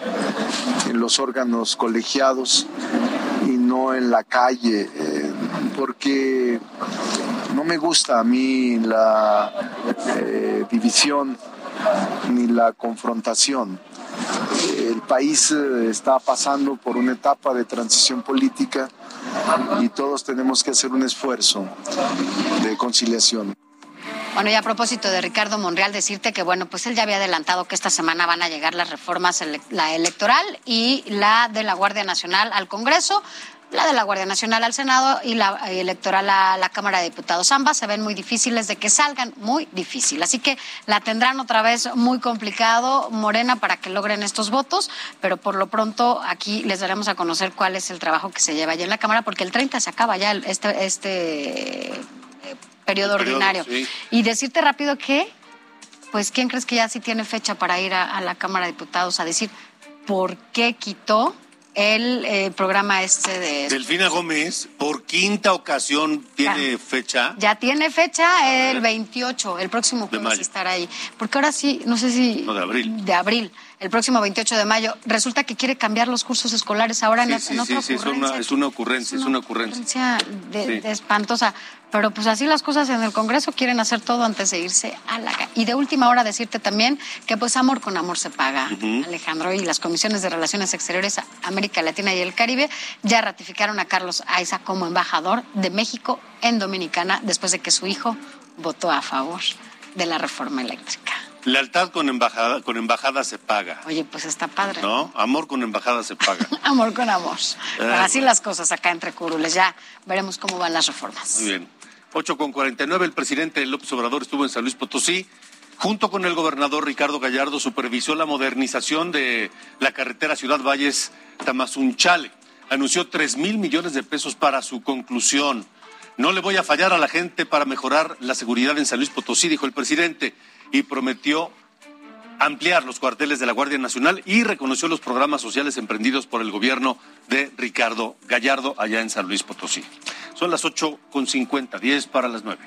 en los órganos colegiados en la calle, eh, porque no me gusta a mí la eh, división ni la confrontación. El país eh, está pasando por una etapa de transición política y todos tenemos que hacer un esfuerzo de conciliación. Bueno, y a propósito de Ricardo Monreal, decirte que, bueno, pues él ya había adelantado que esta semana van a llegar las reformas, la electoral y la de la Guardia Nacional al Congreso la de la Guardia Nacional al Senado y la electoral a la Cámara de Diputados. Ambas se ven muy difíciles de que salgan, muy difícil. Así que la tendrán otra vez muy complicado, Morena, para que logren estos votos, pero por lo pronto aquí les daremos a conocer cuál es el trabajo que se lleva allá en la Cámara, porque el 30 se acaba ya este, este eh, periodo, ordinario. Y decirte rápido que, pues, ¿quién crees que ya sí tiene fecha para ir a la Cámara de Diputados a decir por qué quitó? El eh, programa este de... Delfina Gómez, por quinta ocasión, tiene fecha. Ya tiene fecha el 28, el próximo jueves estará ahí. Porque ahora sí, no sé si... No, de abril. De abril el próximo 28 de mayo. Resulta que quiere cambiar los cursos escolares ahora en, sí, sí, sí, es una, es una ocurrencia, es una ocurrencia. De, espantosa. Pero pues así las cosas en el Congreso quieren hacer todo antes de irse a la... Y de última hora decirte también que pues amor con amor se paga, Alejandro, y las comisiones de Relaciones Exteriores América Latina y el Caribe ya ratificaron a Carlos Aiza como embajador de México en Dominicana después de que su hijo votó a favor de la reforma eléctrica. Lealtad con embajada, con embajada se paga. Oye, pues está padre. ¿No? Amor con embajada se paga. amor con amor. así las cosas acá entre curules. Ya veremos cómo van las reformas. Muy bien. 8 con 49, el presidente López Obrador estuvo en San Luis Potosí. Junto con el gobernador Ricardo Gallardo supervisó la modernización de la carretera Ciudad Valles Tamazunchale. Anunció 3 mil millones de pesos para su conclusión. No le voy a fallar a la gente para mejorar la seguridad en San Luis Potosí, dijo el presidente y prometió ampliar los cuarteles de la Guardia Nacional y reconoció los programas sociales emprendidos por el gobierno de Ricardo Gallardo allá en San Luis Potosí. Son las ocho con cincuenta, diez para las nueve.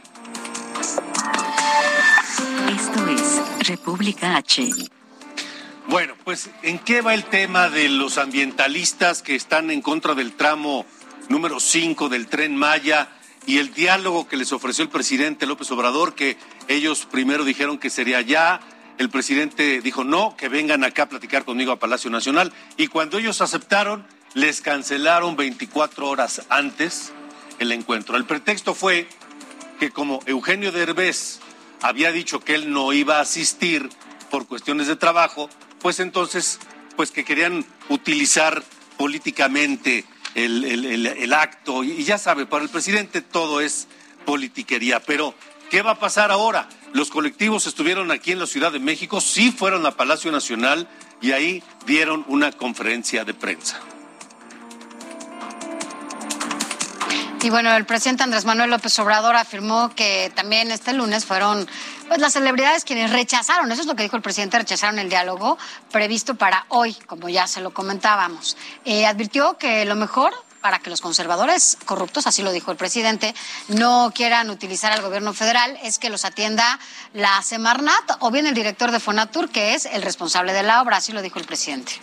Esto es República H. Bueno, pues ¿en qué va el tema de los ambientalistas que están en contra del tramo número 5 del tren Maya y el diálogo que les ofreció el presidente López Obrador, que ellos primero dijeron que sería ya, el presidente dijo no, que vengan acá a platicar conmigo a Palacio Nacional, y cuando ellos aceptaron, les cancelaron 24 horas antes el encuentro. El pretexto fue que como Eugenio Derbez había dicho que él no iba a asistir por cuestiones de trabajo, pues entonces, pues que querían utilizar políticamente el, el, acto. Y ya sabe, para el presidente todo es politiquería. Pero, ¿qué va a pasar ahora? Los colectivos estuvieron aquí en la Ciudad de México, sí fueron a Palacio Nacional y ahí dieron una conferencia de prensa. Y bueno, el presidente Andrés Manuel López Obrador afirmó que también este lunes fueron pues las celebridades quienes rechazaron, eso es lo que dijo el presidente, rechazaron el diálogo previsto para hoy, como ya se lo comentábamos. Eh, advirtió que lo mejor para que los conservadores corruptos, así lo dijo el presidente, no quieran utilizar al gobierno federal es que los atienda la Semarnat o bien el director de Fonatur, que es el responsable de la obra, así lo dijo el presidente.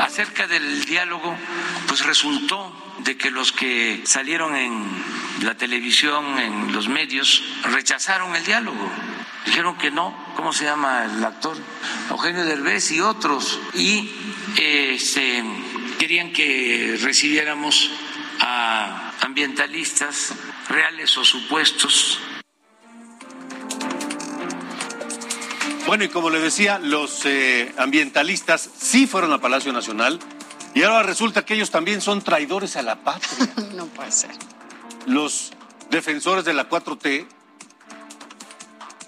Acerca del diálogo, pues resultó de que los que salieron en la televisión, en los medios, rechazaron el diálogo. Dijeron que no, ¿cómo se llama el actor? Eugenio Derbez y otros. Y este, querían que recibiéramos a ambientalistas reales o supuestos. Bueno, y como le decía, los eh, ambientalistas sí fueron a Palacio Nacional y ahora resulta que ellos también son traidores a la patria. no puede ser. Los defensores de la 4T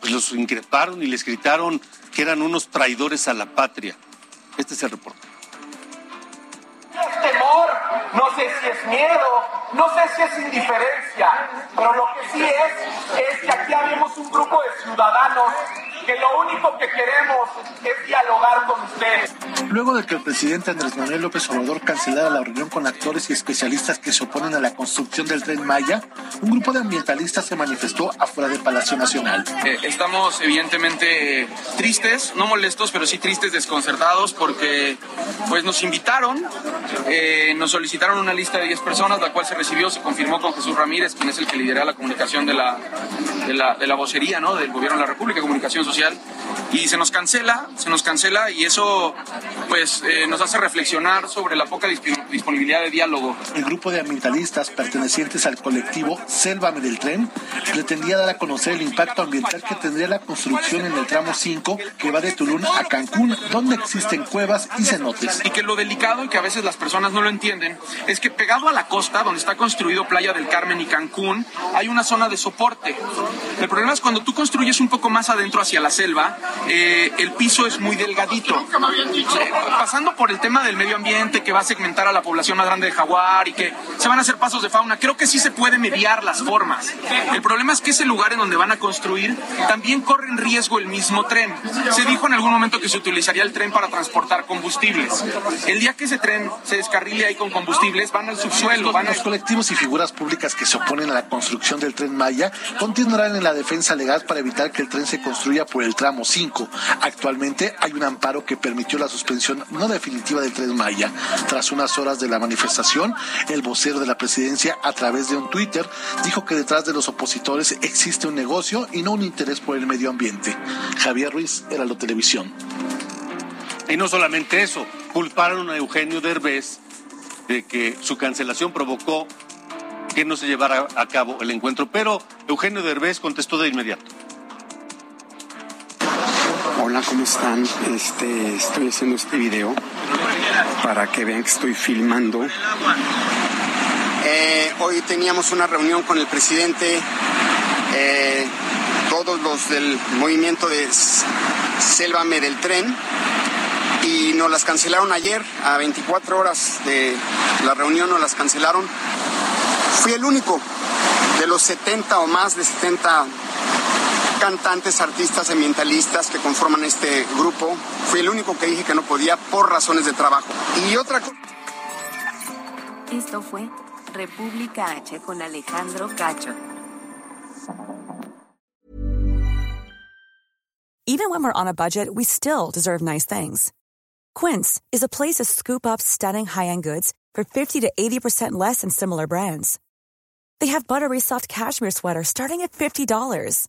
pues los increparon y les gritaron que eran unos traidores a la patria. Este es el reporte. Es temor, no sé si es miedo, no sé si es indiferencia, pero lo que sí es es que aquí habemos un grupo de ciudadanos que lo único que queremos es dialogar con ustedes. Luego de que el presidente Andrés Manuel López Obrador cancelara la reunión con actores y especialistas que se oponen a la construcción del tren Maya, un grupo de ambientalistas se manifestó afuera del Palacio Nacional. Eh, estamos evidentemente tristes, no molestos, pero sí tristes, desconcertados, porque pues nos invitaron, eh, nos solicitaron una lista de 10 personas, la cual se recibió, se confirmó con Jesús Ramírez, quien es el que lidera la comunicación de la, de la, de la vocería ¿no? del Gobierno de la República, Comunicación Social y se nos cancela, se nos cancela y eso pues eh, nos hace reflexionar sobre la poca disponibilidad de diálogo. El grupo de ambientalistas pertenecientes al colectivo Sélvame del Tren pretendía dar a conocer el impacto ambiental que tendría la construcción en el tramo 5 que va de Tulum a Cancún, donde existen cuevas y cenotes. Y que lo delicado y que a veces las personas no lo entienden es que pegado a la costa, donde está construido Playa del Carmen y Cancún, hay una zona de soporte. El problema es cuando tú construyes un poco más adentro hacia la selva, eh, el piso es muy delgadito. Pasando por el tema del medio ambiente que va a segmentar a la población más grande de jaguar y que se van a hacer pasos de fauna, creo que sí se puede mediar las formas. El problema es que ese lugar en donde van a construir también corre en riesgo el mismo tren. Se dijo en algún momento que se utilizaría el tren para transportar combustibles. El día que ese tren se descarrile ahí con combustibles, van al subsuelo. Van Los colectivos y figuras públicas que se oponen a la construcción del tren Maya continuarán en la defensa legal para evitar que el tren se construya por el tramo 5. Actualmente hay un amparo que permitió la suspensión no definitiva del tren Maya. Tras unas horas de la manifestación, el vocero de la presidencia, a través de un Twitter, dijo que detrás de los opositores existe un negocio y no un interés por el medio ambiente. Javier Ruiz, Heraldo Televisión. Y no solamente eso, culparon a Eugenio Derbez de que su cancelación provocó que no se llevara a cabo el encuentro, pero Eugenio Derbez contestó de inmediato. Hola, ¿cómo están? Este, estoy haciendo este video para que vean que estoy filmando. Eh, hoy teníamos una reunión con el presidente, eh, todos los del movimiento de Sélvame del Tren, y nos las cancelaron ayer, a 24 horas de la reunión nos las cancelaron. Fui el único de los 70 o más de 70 cantantes, artistas, ambientalistas que conforman este grupo. Fui el único que dije que no podía por razones de trabajo. Y otra cosa... Esto fue República H con Alejandro Cacho. Even when we're on a budget, we still deserve nice things. Quince is a place to scoop up stunning high-end goods for 50 to 80% less than similar brands. They have buttery soft cashmere sweaters starting at $50,